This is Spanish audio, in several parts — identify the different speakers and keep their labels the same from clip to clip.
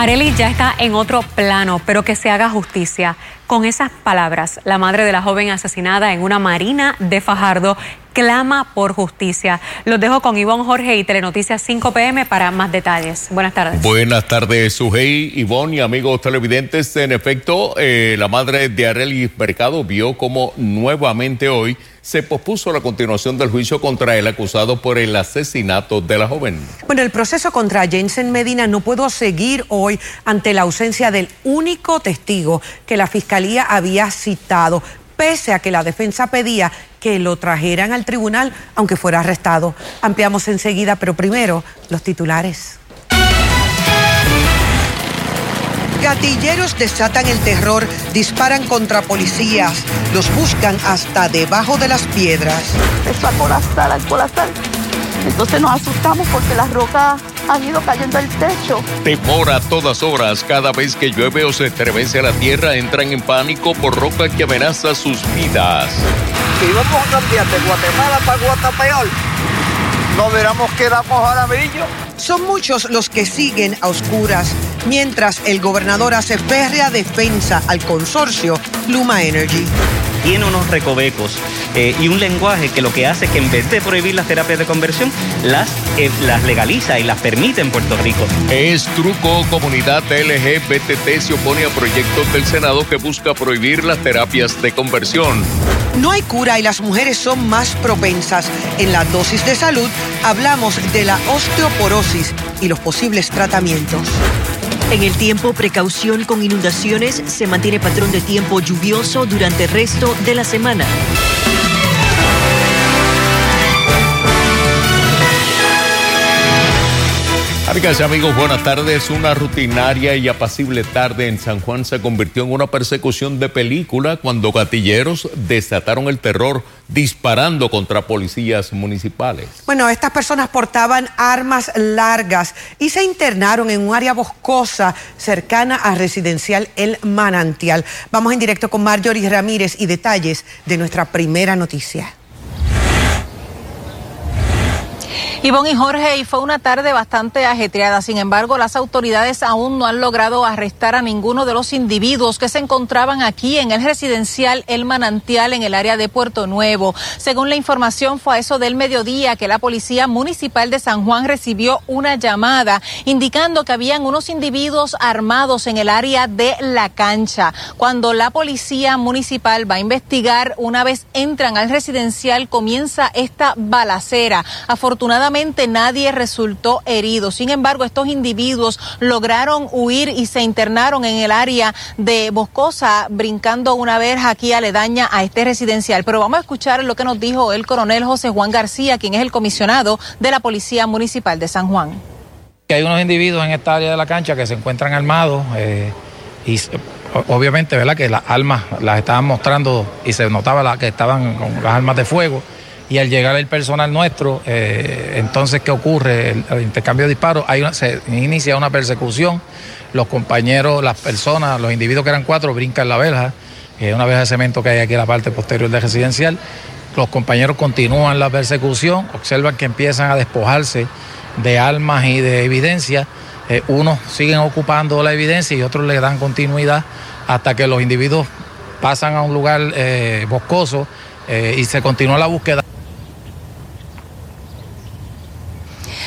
Speaker 1: Areli ya está en otro plano, pero que se haga justicia. Con esas palabras, la madre de la joven asesinada en una marina de Fajardo clama por justicia. Los dejo con Ivonne Jorge y Telenoticias 5 PM para más detalles. Buenas tardes.
Speaker 2: Buenas tardes, Sujei, Ivonne y amigos televidentes. En efecto, eh, la madre de Arely Mercado vio como nuevamente hoy se pospuso la continuación del juicio contra el acusado por el asesinato de la joven.
Speaker 3: Bueno, el proceso contra Jensen Medina no pudo seguir hoy ante la ausencia del único testigo que la fiscalía había citado pese a que la defensa pedía que lo trajeran al tribunal aunque fuera arrestado. Ampliamos enseguida, pero primero los titulares. Gatilleros desatan el terror, disparan contra policías, los buscan hasta debajo de las piedras.
Speaker 4: Empezó a colapsar, a colapsar. Entonces nos asustamos porque las rocas han ido cayendo al techo.
Speaker 2: Temor a todas horas, cada vez que llueve o se estremece la tierra, entran en pánico por roca que amenaza sus vidas.
Speaker 5: Si vamos a cambiar de Guatemala para Guatapeor, no veramos que damos ahora brillo.
Speaker 3: Son muchos los que siguen a oscuras, mientras el gobernador hace férrea defensa al consorcio Luma Energy
Speaker 6: tiene unos recovecos eh, y un lenguaje que lo que hace es que en vez de prohibir las terapias de conversión, las, eh, las legaliza y las permite en Puerto Rico.
Speaker 2: Es truco, comunidad LGBTT se opone a proyectos del Senado que busca prohibir las terapias de conversión.
Speaker 3: No hay cura y las mujeres son más propensas. En la dosis de salud hablamos de la osteoporosis y los posibles tratamientos.
Speaker 7: En el tiempo, precaución con inundaciones, se mantiene patrón de tiempo lluvioso durante el resto de la semana.
Speaker 2: Amigas y amigos, buenas tardes. Una rutinaria y apacible tarde en San Juan se convirtió en una persecución de película cuando gatilleros desataron el terror disparando contra policías municipales.
Speaker 3: Bueno, estas personas portaban armas largas y se internaron en un área boscosa cercana a residencial El Manantial. Vamos en directo con Marjorie Ramírez y detalles de nuestra primera noticia.
Speaker 8: Ivonne y Jorge, y fue una tarde bastante ajetreada. Sin embargo, las autoridades aún no han logrado arrestar a ninguno de los individuos que se encontraban aquí en el residencial El Manantial en el área de Puerto Nuevo. Según la información, fue a eso del mediodía que la Policía Municipal de San Juan recibió una llamada indicando que habían unos individuos armados en el área de la cancha. Cuando la Policía Municipal va a investigar, una vez entran al residencial, comienza esta balacera. Afortunadamente, nadie resultó herido. Sin embargo, estos individuos lograron huir y se internaron en el área de Boscosa, brincando una verja aquí aledaña a este residencial. Pero vamos a escuchar lo que nos dijo el coronel José Juan García, quien es el comisionado de la Policía Municipal de San Juan.
Speaker 9: Hay unos individuos en esta área de la cancha que se encuentran armados eh, y obviamente, ¿verdad? Que las armas las estaban mostrando y se notaba que estaban con las armas de fuego y al llegar el personal nuestro, eh, entonces, ¿qué ocurre? El, intercambio de disparos, hay se inicia una persecución, los compañeros, las personas, los individuos que eran cuatro brincan la verja, eh, una verja de cemento que hay aquí en la parte posterior del residencial, los compañeros continúan la persecución, observan que empiezan a despojarse de armas y de evidencia, eh, unos siguen ocupando la evidencia y otros le dan continuidad hasta que los individuos pasan a un lugar boscoso y se continúa la búsqueda.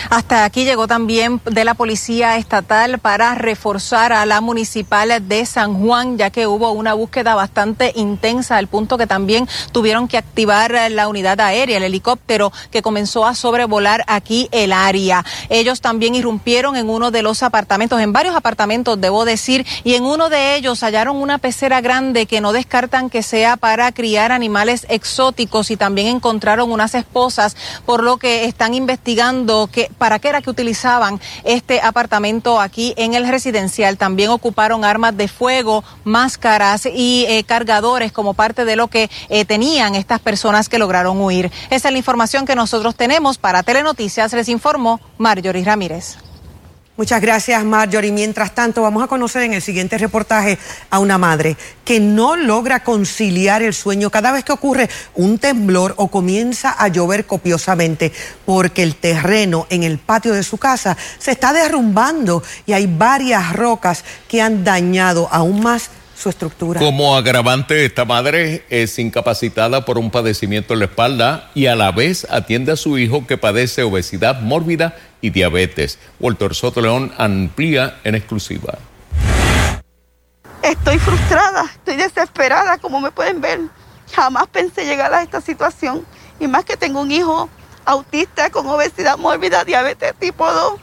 Speaker 8: Hasta aquí llegó también de la Policía Estatal para reforzar a la municipal de San Juan, ya que hubo una búsqueda bastante intensa, al punto que también tuvieron que activar la unidad aérea, el helicóptero que comenzó a sobrevolar aquí el área. Ellos también irrumpieron en uno de los apartamentos, en varios apartamentos, debo decir, y en uno de ellos hallaron una pecera grande que no descartan que sea para criar animales exóticos y también encontraron unas esposas, por lo que están investigando que para qué era que utilizaban este apartamento aquí en el residencial. También ocuparon armas de fuego, máscaras y eh, cargadores como parte de lo que eh, tenían estas personas que lograron huir. Esa es la información que nosotros tenemos. Para Telenoticias les informó Marjorie Ramírez.
Speaker 3: Muchas gracias, Marjorie. Mientras tanto, vamos a conocer en el siguiente reportaje a una madre que no logra conciliar el sueño cada vez que ocurre un temblor o comienza a llover copiosamente, porque el terreno en el patio de su casa se está derrumbando y hay varias rocas que han dañado aún más su estructura.
Speaker 2: Como agravante, esta madre es incapacitada por un padecimiento en la espalda y a la vez atiende a su hijo que padece obesidad mórbida y diabetes. Walter Soto León amplía en exclusiva.
Speaker 4: Estoy frustrada, estoy desesperada, como me pueden ver. Jamás pensé llegar a esta situación. Y más que tengo un hijo autista con obesidad mórbida, diabetes tipo 2.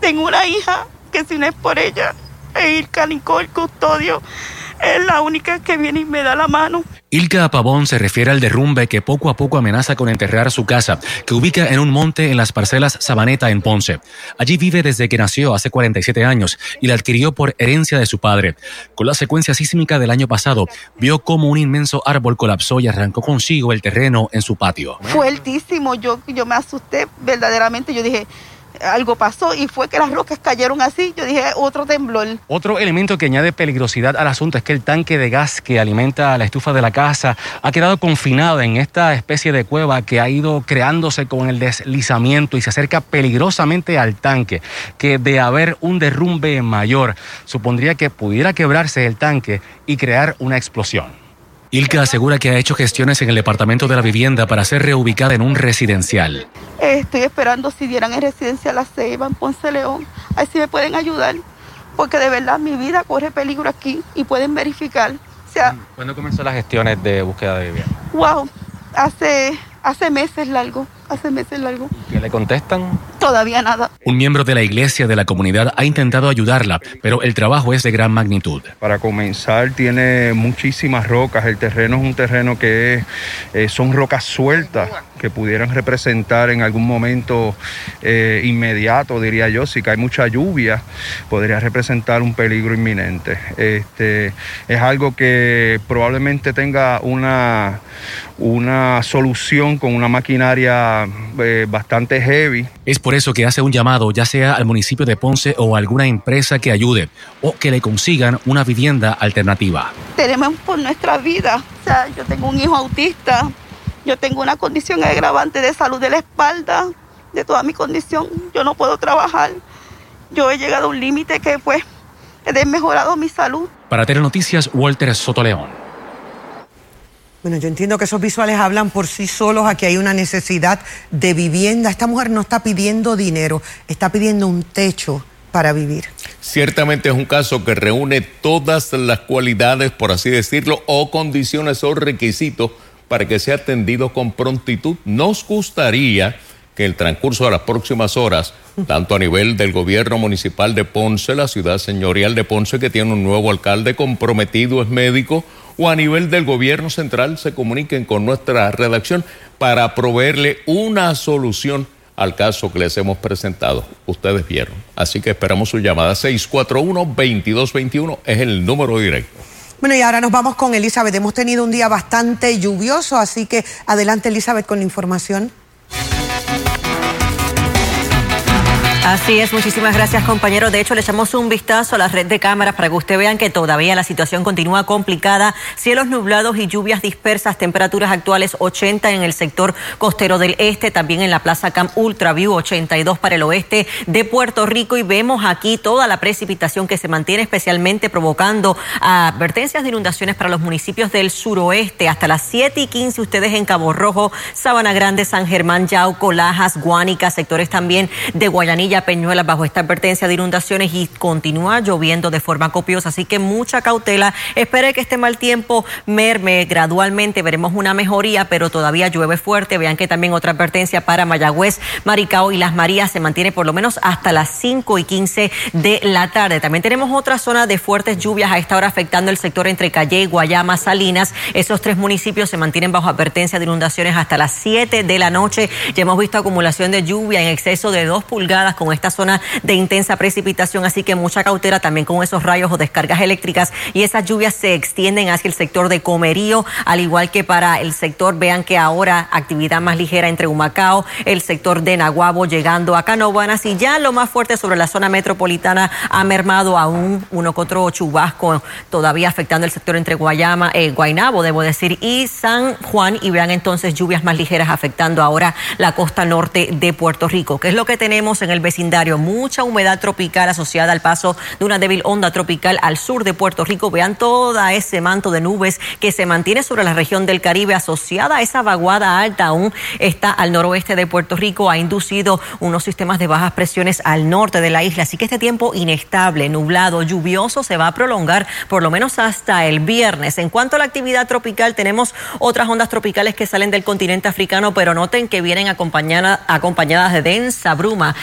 Speaker 4: Tengo una hija que si no es por ella, e Ilka Nicole Custodio es la única que viene y me da la mano.
Speaker 10: Ilka Pavón se refiere al derrumbe que poco a poco amenaza con enterrar su casa, que ubica en un monte en las parcelas Sabaneta en Ponce. Allí vive desde que nació hace 47 años y la adquirió por herencia de su padre. Con la secuencia sísmica del año pasado, vio cómo un inmenso árbol colapsó y arrancó consigo el terreno en su patio.
Speaker 4: Fuertísimo, yo, yo me asusté verdaderamente, yo dije, algo pasó y fue que las rocas cayeron así. Yo dije, otro temblor.
Speaker 10: Otro elemento que añade peligrosidad al asunto es que el tanque de gas que alimenta la estufa de la casa ha quedado confinado en esta especie de cueva que ha ido creándose con el deslizamiento y se acerca peligrosamente al tanque, que de haber un derrumbe mayor supondría que pudiera quebrarse el tanque y crear una explosión. Ilka asegura que ha hecho gestiones en el departamento de la vivienda para ser reubicada en un residencial.
Speaker 4: Estoy esperando si dieran el residencial a Ceiba, en Ponce León. Ahí sí me pueden ayudar, porque de verdad mi vida corre peligro aquí y pueden verificar. O sea,
Speaker 10: ¿Cuándo comenzó las gestiones de búsqueda de vivienda?
Speaker 4: Wow, hace, hace meses largo hace meses largo.
Speaker 10: ¿Qué le contestan?
Speaker 4: Todavía nada.
Speaker 10: Un miembro de la iglesia de la comunidad ha intentado ayudarla, pero el trabajo es de gran magnitud.
Speaker 11: Para comenzar, tiene muchísimas rocas. El terreno es un terreno que eh, son rocas sueltas que pudieran representar en algún momento eh, inmediato, diría yo, si cae mucha lluvia, podría representar un peligro inminente. Este, es algo que probablemente tenga una, una solución con una maquinaria eh, bastante heavy.
Speaker 10: Es por eso que hace un llamado, ya sea al municipio de Ponce o a alguna empresa que ayude o que le consigan una vivienda alternativa.
Speaker 4: Tenemos por nuestra vida, o sea, yo tengo un hijo autista, yo tengo una condición agravante de salud de la espalda, de toda mi condición, yo no puedo trabajar. Yo he llegado a un límite que pues he desmejorado mi salud.
Speaker 10: Para tener noticias, Walter Sotoleón.
Speaker 3: Bueno, yo entiendo que esos visuales hablan por sí solos. Aquí hay una necesidad de vivienda. Esta mujer no está pidiendo dinero, está pidiendo un techo para vivir.
Speaker 2: Ciertamente es un caso que reúne todas las cualidades, por así decirlo, o condiciones o requisitos para que sea atendido con prontitud. Nos gustaría que el transcurso de las próximas horas, tanto a nivel del gobierno municipal de Ponce, la ciudad señorial de Ponce, que tiene un nuevo alcalde comprometido, es médico, o a nivel del gobierno central se comuniquen con nuestra redacción para proveerle una solución al caso que les hemos presentado. Ustedes vieron. Así que esperamos su llamada. 641-2221 es el número directo.
Speaker 3: Bueno, y ahora nos vamos con Elizabeth. Hemos tenido un día bastante lluvioso, así que adelante Elizabeth con la información.
Speaker 7: Así es, muchísimas gracias compañero. De hecho, le echamos un vistazo a la red de cámaras para que usted vean que todavía la situación continúa complicada. Cielos nublados y lluvias dispersas, temperaturas actuales 80 en el sector costero del este, también en la Plaza Camp Ultraview 82 para el oeste de Puerto Rico y vemos aquí toda la precipitación que se mantiene especialmente provocando advertencias de inundaciones para los municipios del suroeste. Hasta las 7 y 15 ustedes en Cabo Rojo, Sabana Grande, San Germán, Yauco, Lajas, Guánica, sectores también de Guayanilla Peñuelas bajo esta advertencia de inundaciones y continúa lloviendo de forma copiosa, así que mucha cautela. Espere que este mal tiempo merme gradualmente, veremos una mejoría, pero todavía llueve fuerte. Vean que también otra advertencia para Mayagüez, Maricao y Las Marías se mantiene por lo menos hasta las 5 y 15 de la tarde. También tenemos otra zona de fuertes lluvias a esta hora afectando el sector entre Calle, Guayama, Salinas. Esos tres municipios se mantienen bajo advertencia de inundaciones hasta las 7 de la noche. Ya hemos visto acumulación de lluvia en exceso de 2 pulgadas con con esta zona de intensa precipitación, así que mucha cautela también con esos rayos o descargas eléctricas y esas lluvias se extienden hacia el sector de Comerío, al igual que para el sector, vean que ahora actividad más ligera entre Humacao, el sector de Naguabo llegando a Canovanas y ya lo más fuerte sobre la zona metropolitana ha mermado aún uno que otro chubasco todavía afectando el sector entre Guayama, eh, Guaynabo, debo decir, y San Juan y vean entonces lluvias más ligeras afectando ahora la costa norte de Puerto Rico. ¿Qué es lo que tenemos en el vecindario? Mucha humedad tropical asociada al paso de una débil onda tropical al sur de Puerto Rico. Vean todo ese manto de nubes que se mantiene sobre la región del Caribe asociada a esa vaguada alta aún está al noroeste de Puerto Rico. Ha inducido unos sistemas de bajas presiones al norte de la isla. Así que este tiempo inestable, nublado, lluvioso se va a prolongar por lo menos hasta el viernes. En cuanto a la actividad tropical, tenemos otras ondas tropicales que salen del continente africano, pero noten que vienen acompañadas, de densa bruma,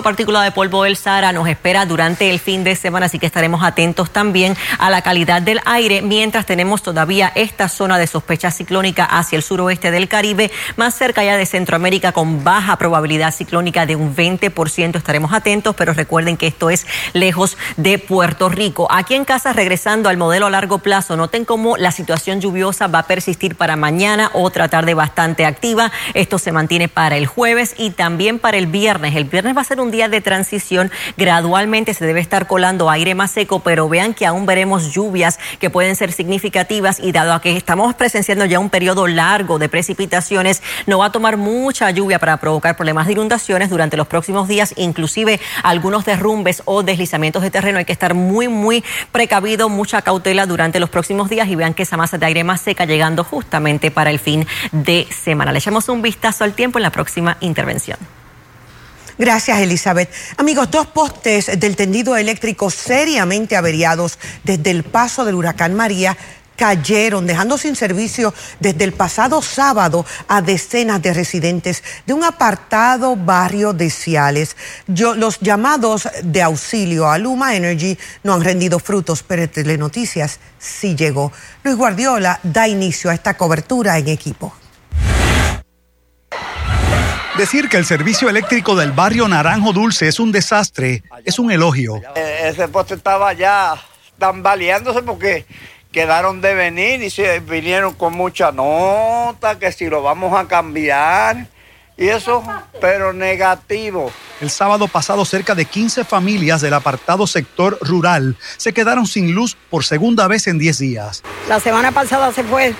Speaker 7: partícula de polvo del Sahara nos espera durante el fin de semana, así que estaremos atentos también a la calidad del aire mientras tenemos todavía esta zona de sospecha ciclónica hacia el suroeste del Caribe, más cerca ya de Centroamérica con baja probabilidad ciclónica de un 20%. Estaremos atentos, pero recuerden que esto es lejos de Puerto Rico. Aquí en casa, regresando al modelo a largo plazo, noten cómo la situación lluviosa va a persistir para mañana, otra tarde bastante activa. Esto se mantiene para el jueves y también para el viernes. El viernes va a ser un día de transición. Gradualmente se debe estar colando aire más seco, pero vean que aún veremos lluvias que pueden ser significativas y dado a que estamos presenciando ya un periodo largo de precipitaciones, no va a tomar mucha lluvia para provocar problemas de inundaciones durante los próximos días, inclusive algunos derrumbes o deslizamientos de terreno. Hay que estar muy, muy precavido, mucha cautela durante los próximos días y vean que esa masa de aire más seca llegando justamente para el fin de semana. Le echamos un vistazo al tiempo en la próxima intervención.
Speaker 3: Gracias, Elizabeth. Amigos, dos postes del tendido eléctrico seriamente averiados desde el paso del huracán María cayeron, dejando sin servicio desde el pasado sábado a decenas de residentes de un apartado barrio de Ciales. los llamados de auxilio a Luma Energy no han rendido frutos, pero Telenoticias sí llegó. Luis Guardiola da inicio a esta cobertura en equipo.
Speaker 12: Decir que el servicio eléctrico del barrio Naranjo Dulce es un desastre es un elogio.
Speaker 5: Eh, ese poste estaba ya tambaleándose porque quedaron de venir y se vinieron con mucha nota, que si lo vamos a cambiar. Y eso, pero negativo.
Speaker 12: El sábado pasado, cerca de 15 familias del apartado sector rural se quedaron sin luz por segunda vez en 10 días.
Speaker 13: La semana pasada se fue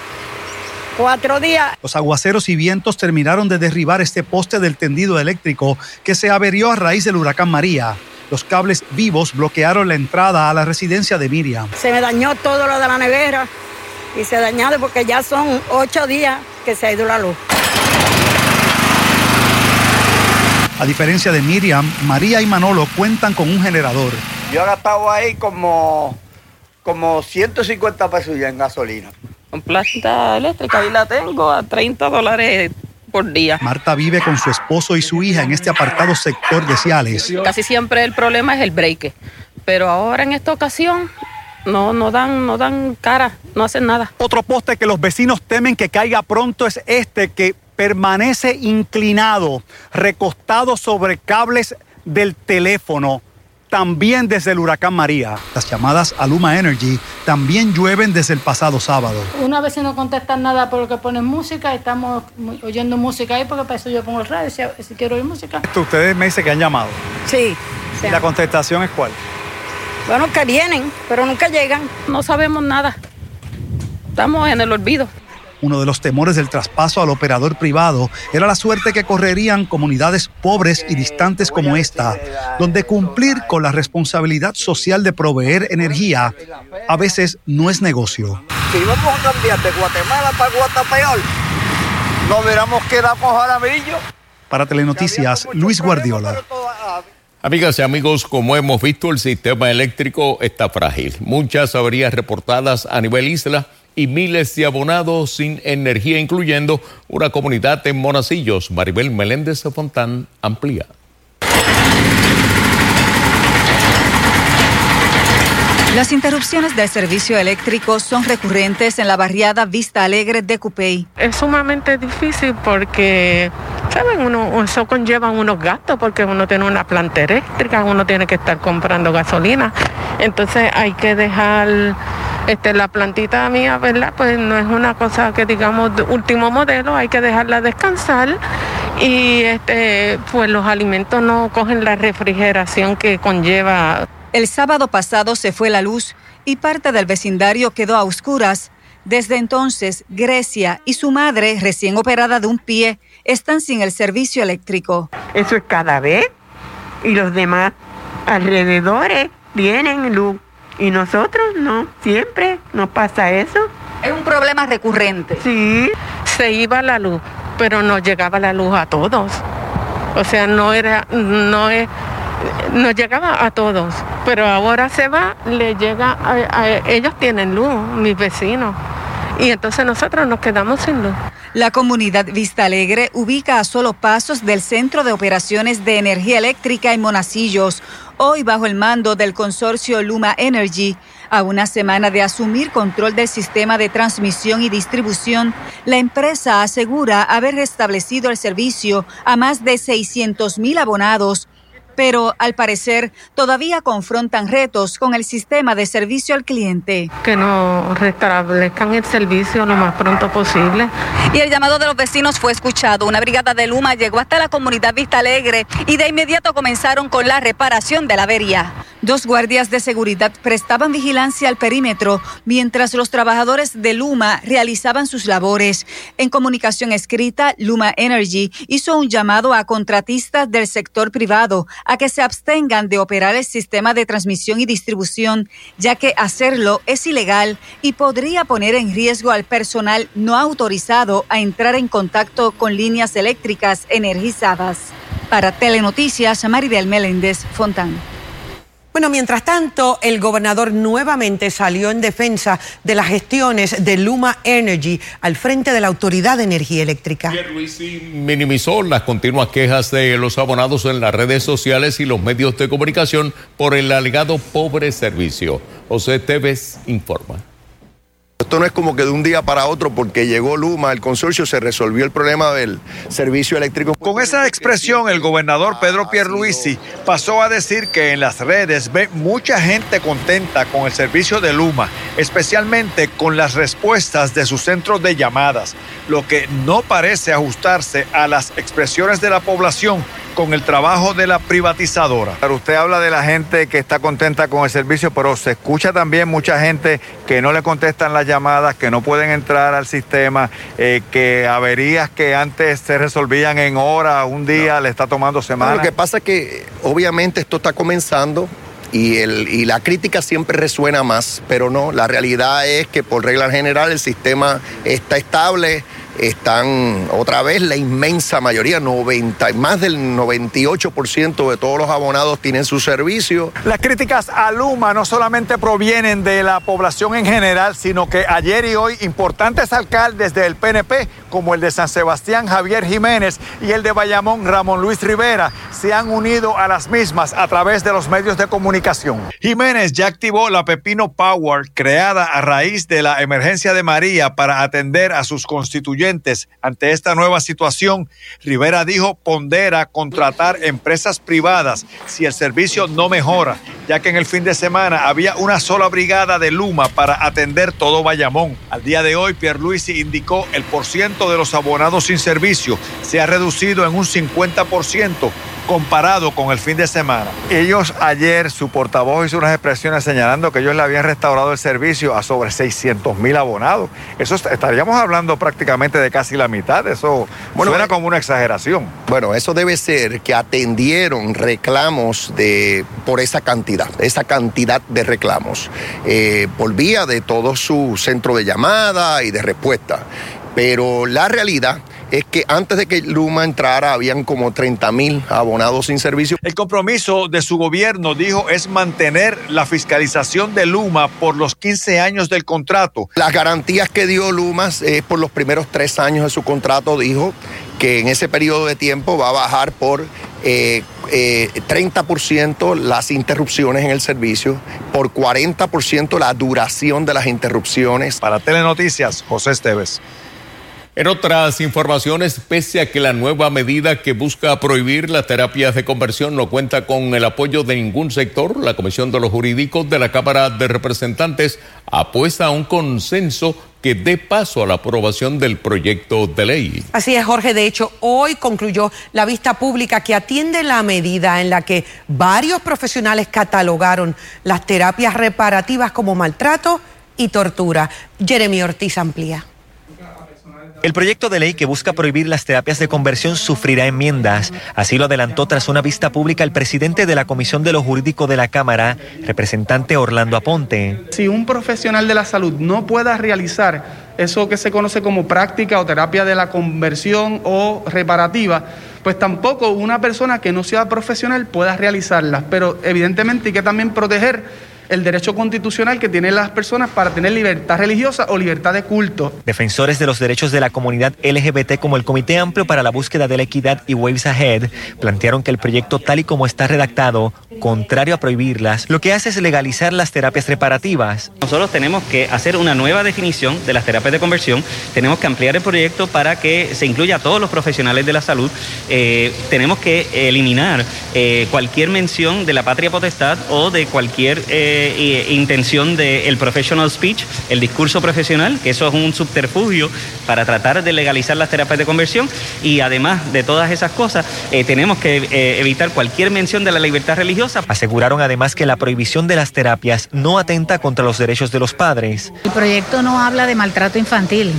Speaker 13: cuatro días.
Speaker 12: Los aguaceros y vientos terminaron de derribar este poste del tendido eléctrico que se averió a raíz del huracán María. Los cables vivos bloquearon la entrada a la residencia de Miriam.
Speaker 13: Se me dañó todo lo de la nevera y se dañó porque ya son ocho días que se ha ido la luz.
Speaker 12: A diferencia de Miriam, María y Manolo cuentan con un generador.
Speaker 5: Yo he gastado ahí como, como 150 pesos ya en gasolina.
Speaker 14: En planta eléctrica, ahí la tengo a 30 dólares por día.
Speaker 12: Marta vive con su esposo y su hija en este apartado sector de Ciales.
Speaker 14: Casi siempre el problema es el break, pero ahora en esta ocasión no, no dan, no dan cara, no hacen nada.
Speaker 12: Otro poste que los vecinos temen que caiga pronto es este que permanece inclinado, recostado sobre cables del teléfono también desde el huracán María. Las llamadas a Luma Energy también llueven desde el pasado sábado.
Speaker 15: Una vez no contestan nada por lo que ponen música, estamos oyendo música ahí porque para eso yo pongo el radio si, quiero oír música.
Speaker 12: Ustedes me dicen que han llamado.
Speaker 15: Sí.
Speaker 12: ¿Y la contestación es cuál?
Speaker 15: Bueno, que vienen, pero nunca llegan.
Speaker 14: No sabemos nada. Estamos en el olvido.
Speaker 12: Uno de los temores del traspaso al operador privado era la suerte que correrían comunidades pobres y distantes como esta, donde cumplir con la responsabilidad social de proveer energía a veces no es negocio.
Speaker 5: Si vamos a cambiar de Guatemala para Guatapeor, no veremos que damos ahora brillo.
Speaker 12: Para Telenoticias, Luis Guardiola.
Speaker 2: Amigas y amigos, como hemos visto, el sistema eléctrico está frágil. Muchas averías reportadas a nivel isla y miles de abonados sin energía, incluyendo una comunidad en Monacillos. Maribel Meléndez de Fontán amplía.
Speaker 16: Las interrupciones del servicio eléctrico son recurrentes en la barriada Vista Alegre de Cupey.
Speaker 17: Es sumamente difícil porque
Speaker 14: ¿saben? Uno, eso conlleva unos gastos porque uno tiene una planta eléctrica, uno tiene que estar comprando gasolina. Entonces hay que dejar este, la plantita mía, ¿verdad? Pues no es una cosa que digamos de último modelo, hay que dejarla descansar y este, pues los alimentos no cogen la refrigeración que conlleva.
Speaker 16: El sábado pasado se fue la luz y parte del vecindario quedó a oscuras. Desde entonces, Grecia y su madre, recién operada de un pie, están sin el servicio eléctrico.
Speaker 17: Eso es cada vez. Y los demás alrededores tienen luz. Y nosotros no, siempre nos pasa eso.
Speaker 16: Es un problema recurrente.
Speaker 14: Sí. Se iba la luz, pero no llegaba la luz a todos. O sea, no era, no es, no llegaba a todos. Pero ahora se va, le llega a ellos tienen luz, mis vecinos. Y entonces nosotros nos quedamos sin luz.
Speaker 16: La comunidad Vista Alegre ubica a solo pasos del Centro de Operaciones de Energía Eléctrica en Monacillos, hoy bajo el mando del consorcio Luma Energy. A una semana de asumir control del sistema de transmisión y distribución, la empresa asegura haber restablecido el servicio a más de 600 mil abonados pero al parecer todavía confrontan retos con el sistema de servicio al cliente.
Speaker 14: Que no restablezcan el servicio lo más pronto posible.
Speaker 16: Y el llamado de los vecinos fue escuchado. Una brigada de Luma llegó hasta la comunidad Vista Alegre y de inmediato comenzaron con la reparación de la avería. Dos guardias de seguridad prestaban vigilancia al perímetro mientras los trabajadores de Luma realizaban sus labores. En comunicación escrita, Luma Energy hizo un llamado a contratistas del sector privado a que se abstengan de operar el sistema de transmisión y distribución, ya que hacerlo es ilegal y podría poner en riesgo al personal no autorizado a entrar en contacto con líneas eléctricas energizadas. Para Telenoticias, Maribel Meléndez Fontán.
Speaker 3: Bueno, mientras tanto, el gobernador nuevamente salió en defensa de las gestiones de Luma Energy al frente de la Autoridad de Energía Eléctrica.
Speaker 2: minimizó las continuas quejas de los abonados en las redes sociales y los medios de comunicación por el alegado pobre servicio. José Tevez informa.
Speaker 18: Esto no es como que de un día para otro, porque llegó Luma, el consorcio, se resolvió el problema del servicio eléctrico.
Speaker 19: Con esa expresión, el gobernador Pedro Pierluisi pasó a decir que en las redes ve mucha gente contenta con el servicio de Luma, especialmente con las respuestas de sus centros de llamadas, lo que no parece ajustarse a las expresiones de la población con el trabajo de la privatizadora.
Speaker 20: Pero usted habla de la gente que está contenta con el servicio, pero se escucha también mucha gente que no le contestan las llamadas, que no pueden entrar al sistema, eh, que averías que antes se resolvían en horas, un día, le está tomando semanas.
Speaker 18: lo que pasa es que obviamente esto está comenzando. Y, el, y la crítica siempre resuena más, pero no, la realidad es que por regla general el sistema está estable, están otra vez la inmensa mayoría, 90, más del 98% de todos los abonados tienen su servicio.
Speaker 19: Las críticas a Luma no solamente provienen de la población en general, sino que ayer y hoy importantes alcaldes del PNP, como el de San Sebastián Javier Jiménez y el de Bayamón Ramón Luis Rivera, se han unido a las mismas a través de los medios de comunicación. Jiménez ya activó la Pepino Power, creada a raíz de la emergencia de María para atender a sus constituyentes ante esta nueva situación, Rivera dijo pondera contratar empresas privadas si el servicio no mejora, ya que en el fin de semana había una sola brigada de Luma para atender todo Bayamón. Al día de hoy, Pierluisi indicó el porciento de los abonados sin servicio se ha reducido en un 50% comparado con el fin de semana.
Speaker 20: Ellos ayer, su portavoz hizo unas expresiones señalando que ellos le habían restaurado el servicio a sobre 600 mil abonados. Eso estaríamos hablando prácticamente de casi la mitad. Eso suena como una exageración.
Speaker 18: Bueno, eso debe ser que atendieron reclamos de, por esa cantidad, esa cantidad de reclamos, eh, por vía de todo su centro de llamada y de respuesta. Pero la realidad es que antes de que Luma entrara habían como 30 mil abonados sin servicio.
Speaker 19: El compromiso de su gobierno, dijo, es mantener la fiscalización de Luma por los 15 años del contrato.
Speaker 18: Las garantías que dio Luma es por los primeros tres años de su contrato, dijo que en ese periodo de tiempo va a bajar por eh, 30% eh, las interrupciones en el servicio, por 40% la duración de las interrupciones.
Speaker 19: Para Telenoticias, José Esteves.
Speaker 2: En otras informaciones, pese a que la nueva medida que busca prohibir las terapias de conversión no cuenta con el apoyo de ningún sector, la Comisión de los Jurídicos de la Cámara de Representantes apuesta a un consenso que dé paso a la aprobación del proyecto de ley.
Speaker 3: Así es, Jorge. De hecho, hoy concluyó la vista pública que atiende la medida en la que varios profesionales catalogaron las terapias reparativas como maltrato y tortura. Jeremy Ortiz amplía.
Speaker 21: El proyecto de ley que busca prohibir las terapias de conversión sufrirá enmiendas. Así lo adelantó tras una vista pública el presidente de la Comisión de lo Jurídico de la Cámara, representante Orlando Aponte.
Speaker 22: Si un profesional de la salud no pueda realizar eso que se conoce como práctica o terapia de la conversión o reparativa, pues tampoco una persona que no sea profesional pueda realizarlas. Pero evidentemente hay que también proteger el derecho constitucional que tienen las personas para tener libertad religiosa o libertad de culto.
Speaker 21: Defensores de los derechos de la comunidad LGBT como el Comité Amplio para la Búsqueda de la Equidad y Waves Ahead plantearon que el proyecto tal y como está redactado, contrario a prohibirlas, lo que hace es legalizar las terapias reparativas.
Speaker 6: Nosotros tenemos que hacer una nueva definición de las terapias de conversión, tenemos que ampliar el proyecto para que se incluya a todos los profesionales de la salud, eh, tenemos que eliminar eh, cualquier mención de la patria potestad o de cualquier... Eh, intención del professional speech, el discurso profesional, que eso es un subterfugio para tratar de legalizar las terapias de conversión y además de todas esas cosas, eh, tenemos que eh, evitar cualquier mención de la libertad religiosa.
Speaker 21: Aseguraron además que la prohibición de las terapias no atenta contra los derechos de los padres.
Speaker 23: El proyecto no habla de maltrato infantil.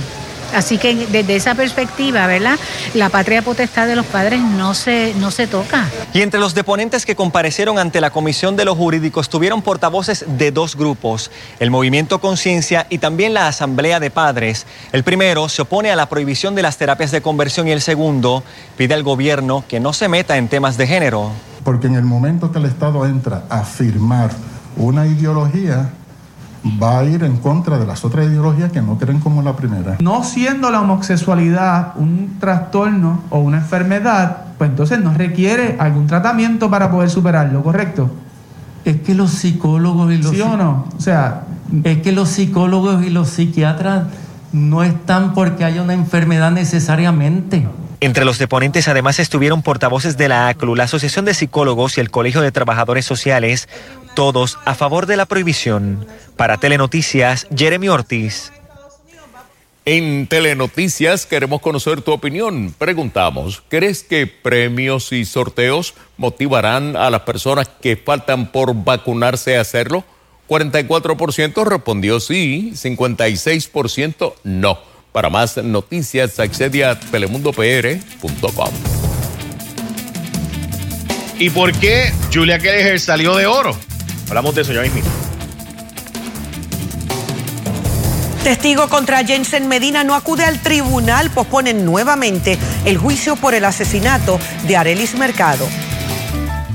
Speaker 23: Así que desde esa perspectiva, ¿verdad? La patria potestad de los padres no se, no se toca.
Speaker 21: Y entre los deponentes que comparecieron ante la Comisión de los Jurídicos tuvieron portavoces de dos grupos, el Movimiento Conciencia y también la Asamblea de Padres. El primero se opone a la prohibición de las terapias de conversión y el segundo pide al gobierno que no se meta en temas de género.
Speaker 24: Porque en el momento que el Estado entra a firmar una ideología, va a ir en contra de las otras ideologías que no creen como la primera.
Speaker 22: No siendo la homosexualidad un trastorno o una enfermedad, pues entonces no requiere algún tratamiento para poder superarlo, ¿correcto?
Speaker 25: Es que los psicólogos y los
Speaker 22: ¿Sí o no? O sea,
Speaker 25: es que los psicólogos y los psiquiatras no están porque haya una enfermedad necesariamente.
Speaker 21: Entre los deponentes además estuvieron portavoces de la ACLU, la Asociación de Psicólogos y el Colegio de Trabajadores Sociales, todos a favor de la prohibición. Para Telenoticias, Jeremy Ortiz.
Speaker 2: En Telenoticias queremos conocer tu opinión. Preguntamos, ¿crees que premios y sorteos motivarán a las personas que faltan por vacunarse a hacerlo? 44% respondió sí, 56% no. Para más noticias, accede a telemundopr.com.
Speaker 26: ¿Y por qué Julia Kelleher salió de oro? Hablamos de eso ya mismo.
Speaker 3: Testigo contra Jensen Medina no acude al tribunal, posponen nuevamente el juicio por el asesinato de Arelis Mercado.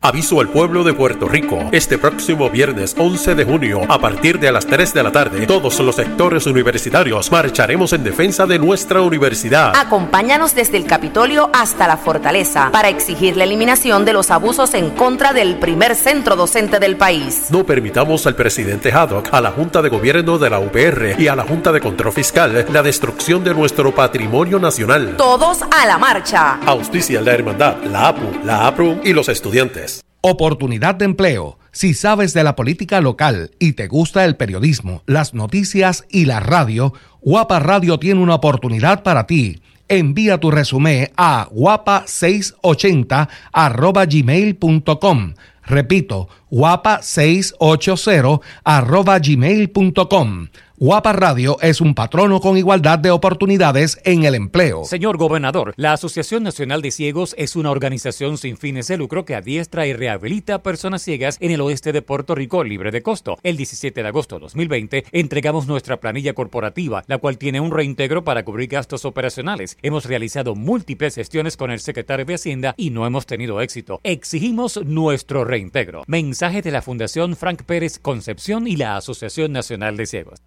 Speaker 27: Aviso al pueblo de Puerto Rico. Este próximo viernes 11 de junio, a partir de las 3 de la tarde, todos los sectores universitarios marcharemos en defensa de nuestra universidad.
Speaker 28: Acompáñanos desde el Capitolio hasta la Fortaleza para exigir la eliminación de los abusos en contra del primer centro docente del país.
Speaker 27: No permitamos al presidente Haddock, a la Junta de Gobierno de la UPR y a la Junta de Control Fiscal la destrucción de nuestro patrimonio nacional.
Speaker 28: Todos a la marcha.
Speaker 27: Auspicia la Hermandad, la APU, la APRU y los estudiantes.
Speaker 29: Oportunidad de empleo. Si sabes de la política local y te gusta el periodismo, las noticias y la radio, Guapa Radio tiene una oportunidad para ti Envía tu resumen a guapa680 arroba gmail.com. Repito, guapa680 arroba gmail.com. Guapa Radio es un patrono con igualdad de oportunidades en el empleo.
Speaker 30: Señor gobernador, la Asociación Nacional de Ciegos es una organización sin fines de lucro que adiestra y rehabilita a personas ciegas en el oeste de Puerto Rico libre de costo. El 17 de agosto de 2020 entregamos nuestra planilla corporativa, la cual tiene un reintegro para cubrir gastos operacionales. Hemos realizado múltiples gestiones con el secretario de Hacienda y no hemos tenido éxito. Exigimos nuestro reintegro. Mensaje de la Fundación Frank Pérez Concepción y la Asociación Nacional de Ciegos.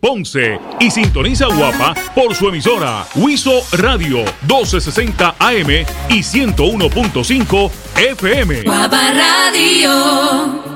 Speaker 31: Ponce y sintoniza Guapa por su emisora Huizo Radio 1260 AM y 101.5 FM.
Speaker 32: Guapa Radio.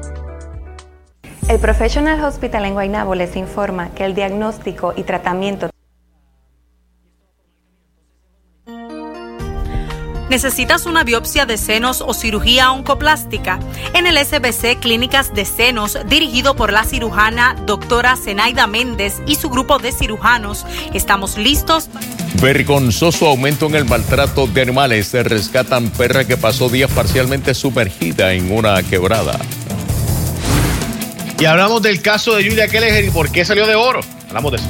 Speaker 33: El Professional Hospital en Guaynabo les informa que el diagnóstico y tratamiento
Speaker 34: ¿Necesitas una biopsia de senos o cirugía oncoplástica? En el SBC Clínicas de Senos, dirigido por la cirujana doctora Zenaida Méndez y su grupo de cirujanos, estamos listos.
Speaker 2: Vergonzoso aumento en el maltrato de animales. Se rescatan perra que pasó días parcialmente sumergida en una quebrada.
Speaker 26: Y hablamos del caso de Julia Kelleher y por qué salió de oro. Hablamos de eso.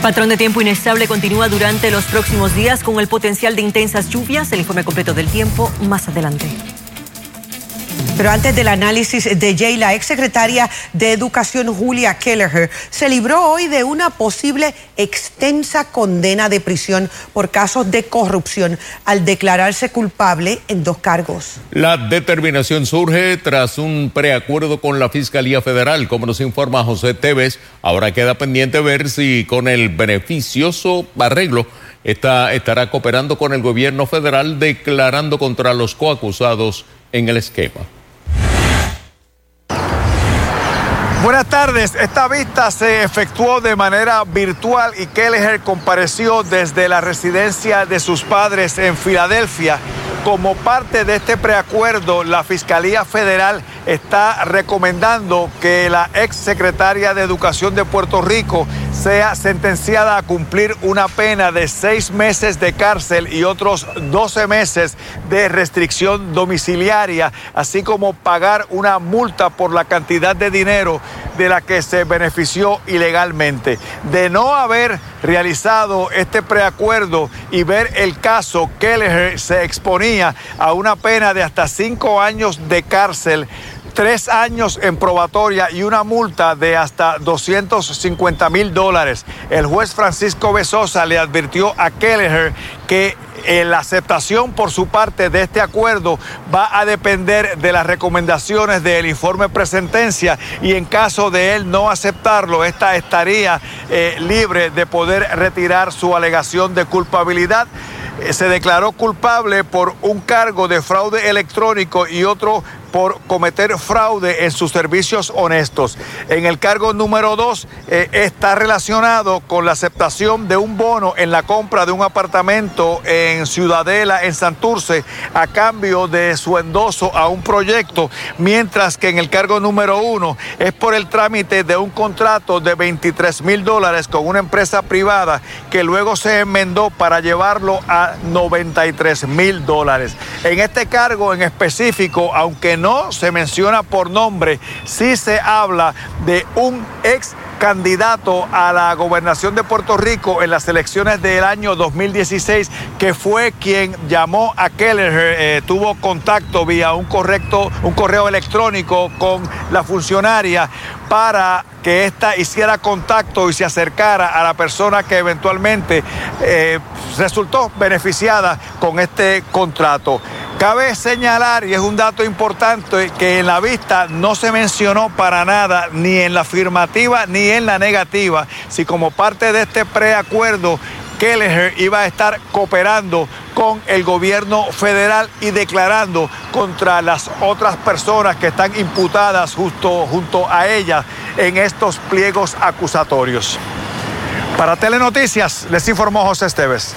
Speaker 35: Patrón de tiempo inestable continúa durante los próximos días con el potencial de intensas lluvias. El informe completo del tiempo más adelante.
Speaker 3: Pero antes del análisis de Jay, la exsecretaria de Educación Julia Kelleher se libró hoy de una posible extensa condena de prisión por casos de corrupción al declararse culpable en dos cargos.
Speaker 2: La determinación surge tras un preacuerdo con la Fiscalía Federal, como nos informa José Tevez. Ahora queda pendiente ver si con el beneficioso arreglo esta, estará cooperando con el gobierno federal declarando contra los coacusados en el esquema.
Speaker 19: Buenas tardes. Esta vista se efectuó de manera virtual y Kelleher compareció desde la residencia de sus padres en Filadelfia. Como parte de este preacuerdo, la Fiscalía Federal está recomendando que la ex secretaria de Educación de Puerto Rico sea sentenciada a cumplir una pena de seis meses de cárcel y otros 12 meses de restricción domiciliaria, así como pagar una multa por la cantidad de dinero de la que se benefició ilegalmente. De no haber realizado este preacuerdo y ver el caso, Kelleher se exponía a una pena de hasta cinco años de cárcel tres años en probatoria y una multa de hasta 250 mil dólares. El juez Francisco Besosa le advirtió a Kelleher que eh, la aceptación por su parte de este acuerdo va a depender de las recomendaciones del informe presentencia y en caso de él no aceptarlo, esta estaría eh, libre de poder retirar su alegación de culpabilidad eh, se declaró culpable por un cargo de fraude electrónico y otro por cometer fraude en sus servicios honestos. En el cargo número dos eh, está relacionado con la aceptación de un bono en la compra de un apartamento en Ciudadela, en Santurce, a cambio de su endoso a un proyecto, mientras que en el cargo número uno es por el trámite de un contrato de 23 mil dólares con una empresa privada que luego se enmendó para llevarlo a 93 mil dólares. En este cargo en específico, aunque no se menciona por nombre, sí se habla de un ex candidato a la gobernación de Puerto Rico en las elecciones del año 2016, que fue quien llamó a Kelleher, eh, tuvo contacto vía un, correcto, un correo electrónico con la funcionaria para que ésta hiciera contacto y se acercara a la persona que eventualmente eh, resultó beneficiada con este contrato. Cabe señalar, y es un dato importante, que en la vista no se mencionó para nada, ni en la afirmativa ni en la negativa, si como parte de este preacuerdo Kelleher iba a estar cooperando con el gobierno federal y declarando contra las otras personas que están imputadas justo junto a ella en estos pliegos acusatorios. Para Telenoticias, les informó José Esteves.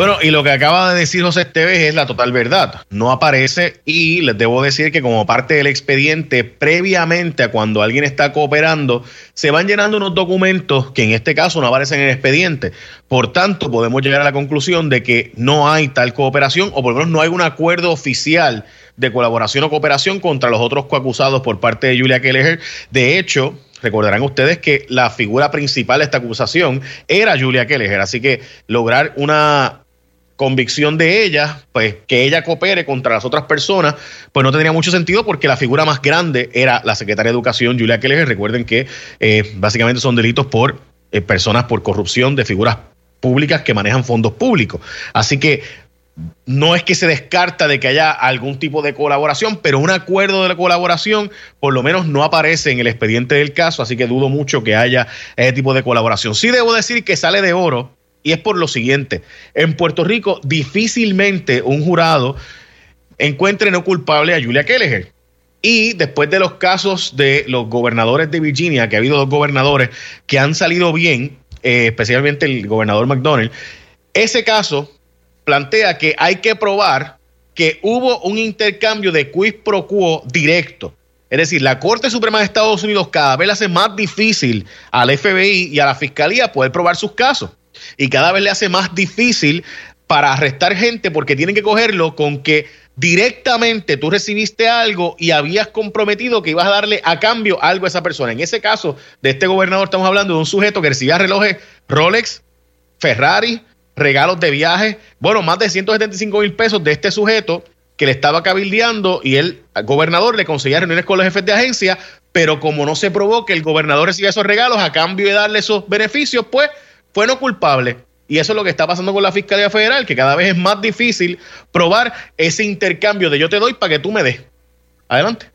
Speaker 26: Bueno, y lo que acaba de decir José Esteves es la total verdad. No aparece y les debo decir que como parte del expediente, previamente a cuando alguien está cooperando, se van llenando unos documentos que en este caso no aparecen en el expediente. Por tanto, podemos llegar a la conclusión de que no hay tal cooperación o por lo menos no hay un acuerdo oficial de colaboración o cooperación contra los otros coacusados por parte de Julia Kelleher. De hecho, Recordarán ustedes que la figura principal de esta acusación era Julia Kelleher, así que lograr una convicción de ella, pues que ella coopere contra las otras personas, pues no tendría mucho sentido porque la figura más grande era la secretaria de Educación, Julia Keller. Recuerden que eh, básicamente son delitos por eh, personas por corrupción de figuras públicas que manejan fondos públicos. Así que no es que se descarta de que haya algún tipo de colaboración, pero un acuerdo de la colaboración por lo menos no aparece en el expediente del caso, así que dudo mucho que haya ese tipo de colaboración. Sí debo decir que sale de oro y es por lo siguiente, en Puerto Rico difícilmente un jurado encuentre no culpable a Julia Kelleher. Y después de los casos de los gobernadores de Virginia, que ha habido dos gobernadores que han salido bien, eh, especialmente el gobernador McDonald, ese caso plantea que hay que probar que hubo un intercambio de quid pro quo directo. Es decir, la Corte Suprema de Estados Unidos cada vez hace más difícil al FBI y a la Fiscalía poder probar sus casos y cada vez le hace más difícil para arrestar gente porque tienen que cogerlo con que directamente tú recibiste algo y habías comprometido que ibas a darle a cambio algo a esa persona. En ese caso de este gobernador estamos hablando de un sujeto que recibía relojes Rolex, Ferrari, regalos de viaje, bueno, más de 175 mil pesos de este sujeto que le estaba cabildeando y el gobernador le conseguía reuniones con los jefes de agencia, pero como no se probó que el gobernador recibía esos regalos a cambio de darle esos beneficios, pues fue no culpable. Y eso es lo que está pasando con la Fiscalía Federal, que cada vez es más difícil probar ese intercambio de yo te doy para que tú me des. Adelante.